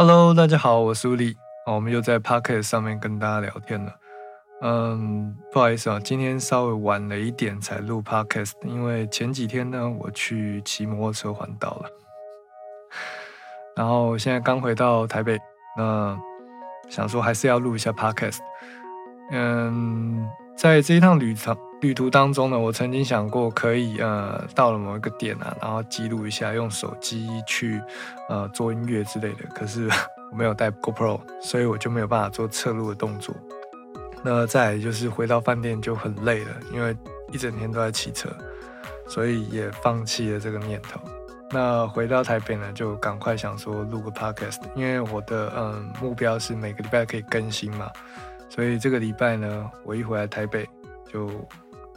Hello，大家好，我是苏力。我们又在 Pocket 上面跟大家聊天了。嗯，不好意思啊，今天稍微晚了一点才录 Podcast，因为前几天呢，我去骑摩托车环岛了。然后现在刚回到台北，那想说还是要录一下 Podcast。嗯，在这一趟旅程旅途当中呢，我曾经想过可以呃到了某一个点啊，然后记录一下，用手机去呃做音乐之类的。可是我没有带 GoPro，所以我就没有办法做侧录的动作。那再就是回到饭店就很累了，因为一整天都在骑车，所以也放弃了这个念头。那回到台北呢，就赶快想说录个 Podcast，因为我的嗯目标是每个礼拜可以更新嘛。所以这个礼拜呢，我一回来台北，就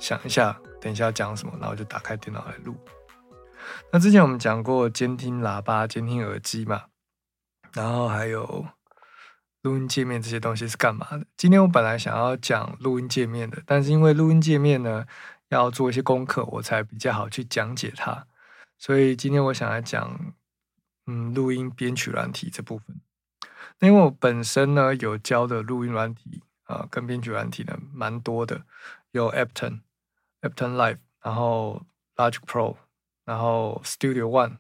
想一下，等一下要讲什么，然后就打开电脑来录。那之前我们讲过监听喇叭、监听耳机嘛，然后还有录音界面这些东西是干嘛的？今天我本来想要讲录音界面的，但是因为录音界面呢要做一些功课，我才比较好去讲解它。所以今天我想来讲，嗯，录音编曲软体这部分。那因为我本身呢有教的录音软体啊，跟编曲软体呢蛮多的，有 a Epton Live，然后 Logic Pro，然后 Studio One，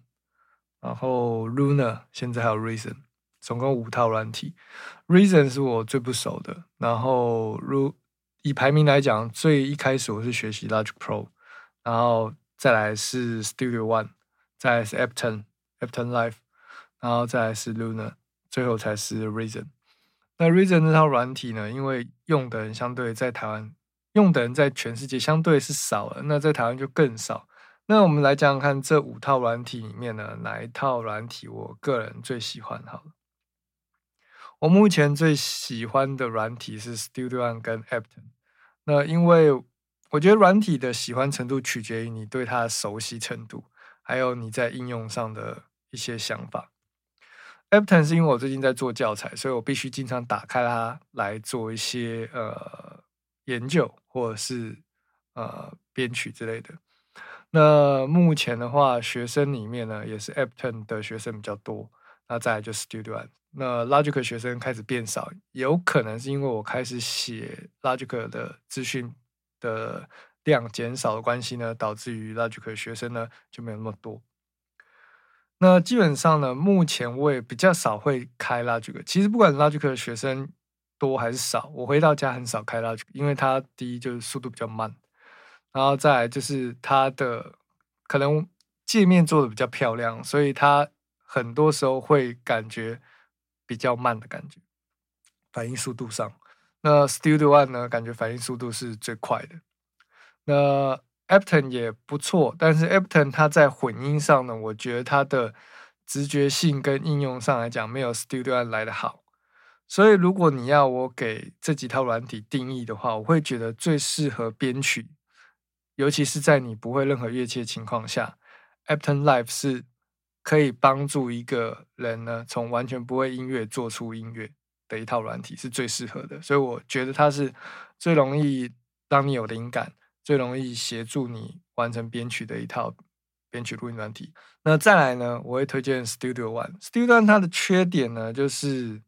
然后 Luna，现在还有 Reason，总共五套软体。Reason 是我最不熟的，然后如以排名来讲，最一开始我是学习 Logic Pro，然后再来是 Studio One，再来是 a p t o n a p t o n Live，然后再来是 Luna。最后才是 Reason。那 Reason 这套软体呢，因为用的人相对在台湾用的人在全世界相对是少了，那在台湾就更少。那我们来讲讲看，这五套软体里面呢，哪一套软体我个人最喜欢？好了，我目前最喜欢的软体是 Studio One 跟 a p t o n 那因为我觉得软体的喜欢程度取决于你对它的熟悉程度，还有你在应用上的一些想法。a p t o n 是因为我最近在做教材，所以我必须经常打开它来做一些呃研究或者是呃编曲之类的。那目前的话，学生里面呢也是 a p t o n 的学生比较多，那再来就 Studio One。那 Logic 学生开始变少，有可能是因为我开始写 Logic 的资讯的量减少的关系呢，导致于 Logic 学生呢就没有那么多。那基本上呢，目前我也比较少会开 Logic。其实不管 Logic 的学生多还是少，我回到家很少开 Logic，因为它第一就是速度比较慢，然后再来就是它的可能界面做的比较漂亮，所以它很多时候会感觉比较慢的感觉，反应速度上。那 Studio One 呢，感觉反应速度是最快的。那 a p t o n 也不错，但是 a p t o n 它在混音上呢，我觉得它的直觉性跟应用上来讲，没有 Studio One 来的好。所以如果你要我给这几套软体定义的话，我会觉得最适合编曲，尤其是在你不会任何乐器的情况下 a p t o n Live 是可以帮助一个人呢，从完全不会音乐做出音乐的一套软体，是最适合的。所以我觉得它是最容易让你有灵感。最容易协助你完成编曲的一套编曲录音软体。那再来呢，我会推荐 Studio One。Studio One 它的缺点呢，就是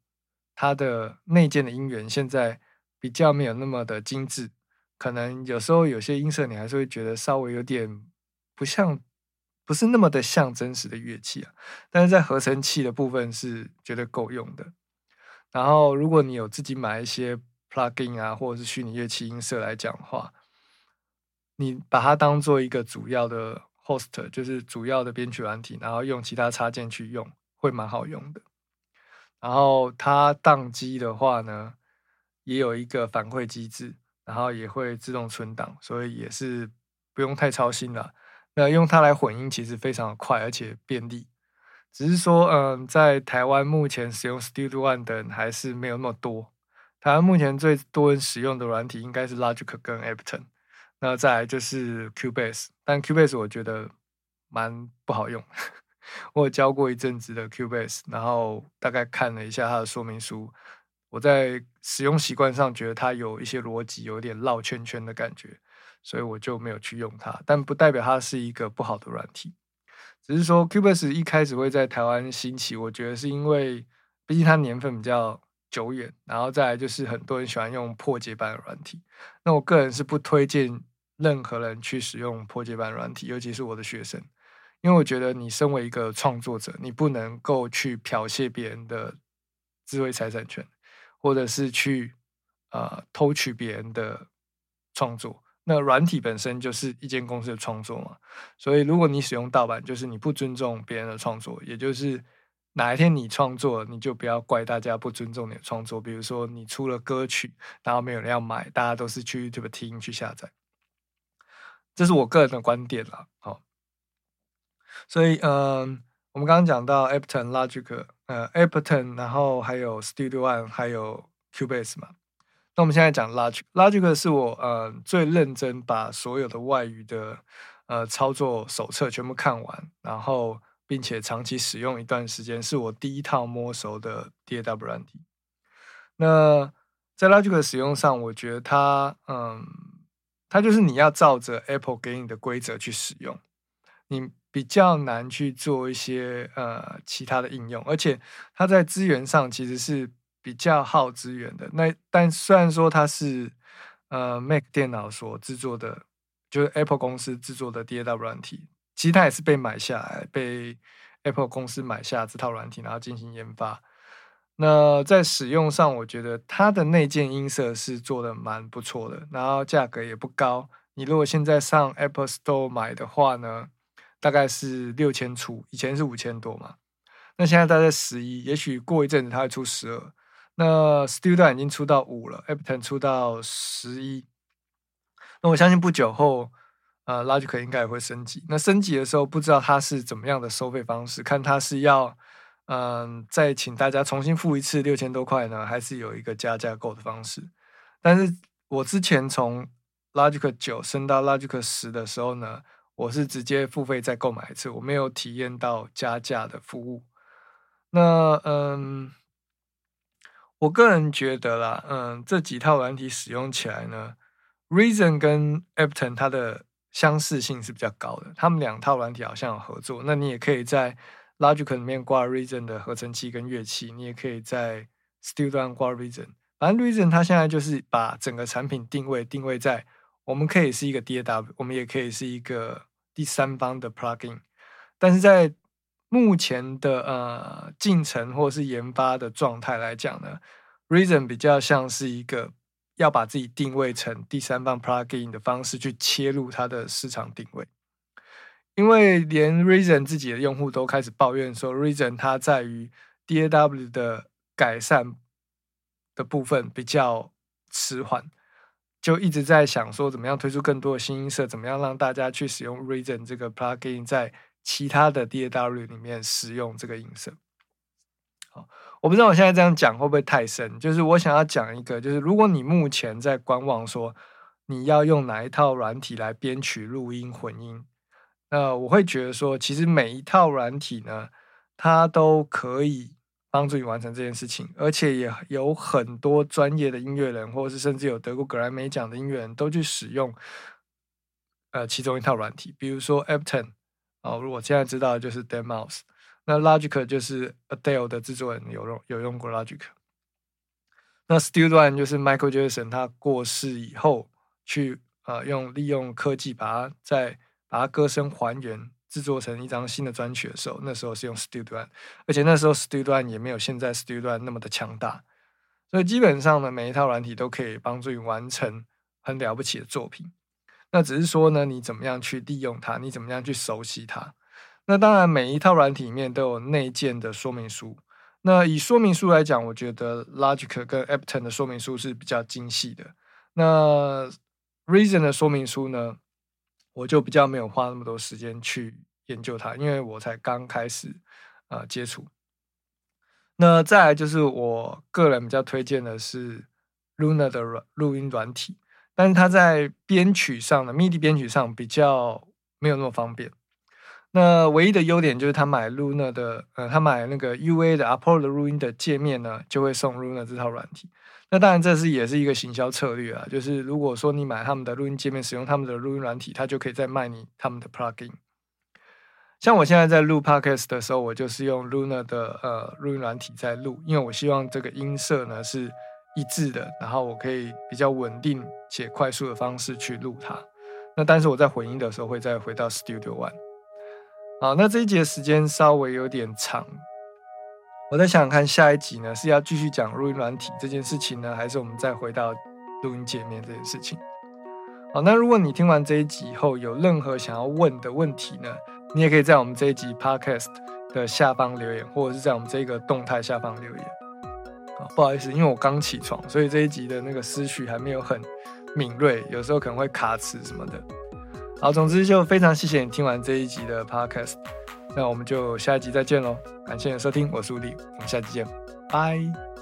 它的内建的音源现在比较没有那么的精致，可能有时候有些音色你还是会觉得稍微有点不像，不是那么的像真实的乐器啊。但是在合成器的部分是绝对够用的。然后如果你有自己买一些 plugin 啊，或者是虚拟乐器音色来讲话。你把它当做一个主要的 host，就是主要的编曲软体，然后用其他插件去用，会蛮好用的。然后它宕机的话呢，也有一个反馈机制，然后也会自动存档，所以也是不用太操心了。那用它来混音其实非常的快，而且便利。只是说，嗯，在台湾目前使用 Studio One 的人还是没有那么多。台湾目前最多人使用的软体应该是 Logic 跟 a p t o n 那再来就是 Cubase，但 Cubase 我觉得蛮不好用。我教过一阵子的 Cubase，然后大概看了一下它的说明书，我在使用习惯上觉得它有一些逻辑有点绕圈圈的感觉，所以我就没有去用它。但不代表它是一个不好的软体，只是说 Cubase 一开始会在台湾兴起，我觉得是因为毕竟它年份比较久远，然后再来就是很多人喜欢用破解版软体。那我个人是不推荐任何人去使用破解版软体，尤其是我的学生，因为我觉得你身为一个创作者，你不能够去剽窃别人的智慧财产权，或者是去呃偷取别人的创作。那软体本身就是一间公司的创作嘛，所以如果你使用盗版，就是你不尊重别人的创作，也就是哪一天你创作，你就不要怪大家不尊重你的创作。比如说你出了歌曲，然后没有人要买，大家都是去 YouTube 听去下载，这是我个人的观点啦。好，所以嗯，我们刚刚讲到 Ableton、Logic，呃，Ableton，然后还有 Studio One，还有 Cubase 嘛。那我们现在讲 Logic，Logic 是我呃最认真把所有的外语的呃操作手册全部看完，然后并且长期使用一段时间，是我第一套摸熟的 DAW 软体。那在 Logic 的使用上，我觉得它嗯，它就是你要照着 Apple 给你的规则去使用，你比较难去做一些呃其他的应用，而且它在资源上其实是。比较耗资源的那，但虽然说它是呃 Mac 电脑所制作的，就是 Apple 公司制作的 DAW 软体，其实它也是被买下来，被 Apple 公司买下这套软体，然后进行研发。那在使用上，我觉得它的内建音色是做的蛮不错的，然后价格也不高。你如果现在上 Apple Store 买的话呢，大概是六千出，以前是五千多嘛，那现在大概十一，也许过一阵子它会出十二。那 Studio 已经出到五了，Ableton 出到十一。那我相信不久后，呃，Logic 应该也会升级。那升级的时候，不知道它是怎么样的收费方式，看它是要，嗯，再请大家重新付一次六千多块呢，还是有一个加价购的方式。但是我之前从 Logic 九升到 Logic 十的时候呢，我是直接付费再购买一次，我没有体验到加价的服务。那，嗯。我个人觉得啦，嗯，这几套软体使用起来呢，Reason 跟 Ableton 它的相似性是比较高的。他们两套软体好像有合作，那你也可以在 Logic 里面挂 Reason 的合成器跟乐器，你也可以在 Studio 挂 Reason。反正 Reason 它现在就是把整个产品定位定位在，我们可以是一个 DAW，我们也可以是一个第三方的 Plugin，但是在目前的呃进程或是研发的状态来讲呢，Reason 比较像是一个要把自己定位成第三方 plugin 的方式去切入它的市场定位，因为连 Reason 自己的用户都开始抱怨说，Reason 它在于 DAW 的改善的部分比较迟缓，就一直在想说怎么样推出更多的新音色，怎么样让大家去使用 Reason 这个 plugin 在。其他的 DAW 里面使用这个音色，好，我不知道我现在这样讲会不会太深。就是我想要讲一个，就是如果你目前在观望，说你要用哪一套软体来编曲、录音、混音，那我会觉得说，其实每一套软体呢，它都可以帮助你完成这件事情，而且也有很多专业的音乐人，或者是甚至有得过格莱美奖的音乐人都去使用，呃，其中一套软体，比如说 Ableton。哦，如果现在知道就是 Dead Mouse，那 Logic 就是 Adele 的制作人有用有用过 Logic。那 Studio One 就是 Michael Jackson 他过世以后去呃用利用科技把它再把它歌声还原制作成一张新的专曲的时候，那时候是用 Studio One，而且那时候 Studio One 也没有现在 Studio One 那么的强大，所以基本上呢每一套软体都可以帮助你完成很了不起的作品。那只是说呢，你怎么样去利用它？你怎么样去熟悉它？那当然，每一套软体里面都有内建的说明书。那以说明书来讲，我觉得 Logic 跟 Ableton 的说明书是比较精细的。那 Reason 的说明书呢，我就比较没有花那么多时间去研究它，因为我才刚开始呃接触。那再来就是我个人比较推荐的是 Luna 的软录音软体。但是它在编曲上的 MIDI 编曲上比较没有那么方便。那唯一的优点就是他买 Luna 的，呃，他买那个 UA 的 Apollo 的录音的界面呢，就会送 Luna 这套软体。那当然这是也是一个行销策略啊，就是如果说你买他们的录音界面，使用他们的录音软体，他就可以再卖你他们的 Plugin。像我现在在录 podcast 的时候，我就是用 Luna 的呃录音软体在录，因为我希望这个音色呢是一致的，然后我可以比较稳定且快速的方式去录它。那但是我在混音的时候会再回到 Studio One。好，那这一节时间稍微有点长，我在想想看下一集呢是要继续讲录音软体这件事情呢，还是我们再回到录音界面这件事情？好，那如果你听完这一集以后有任何想要问的问题呢？你也可以在我们这一集 podcast 的下方留言，或者是在我们这个动态下方留言。啊，不好意思，因为我刚起床，所以这一集的那个思绪还没有很敏锐，有时候可能会卡词什么的。好，总之就非常谢谢你听完这一集的 podcast，那我们就下一集再见喽！感谢你的收听，我是吴迪，我们下期见，拜。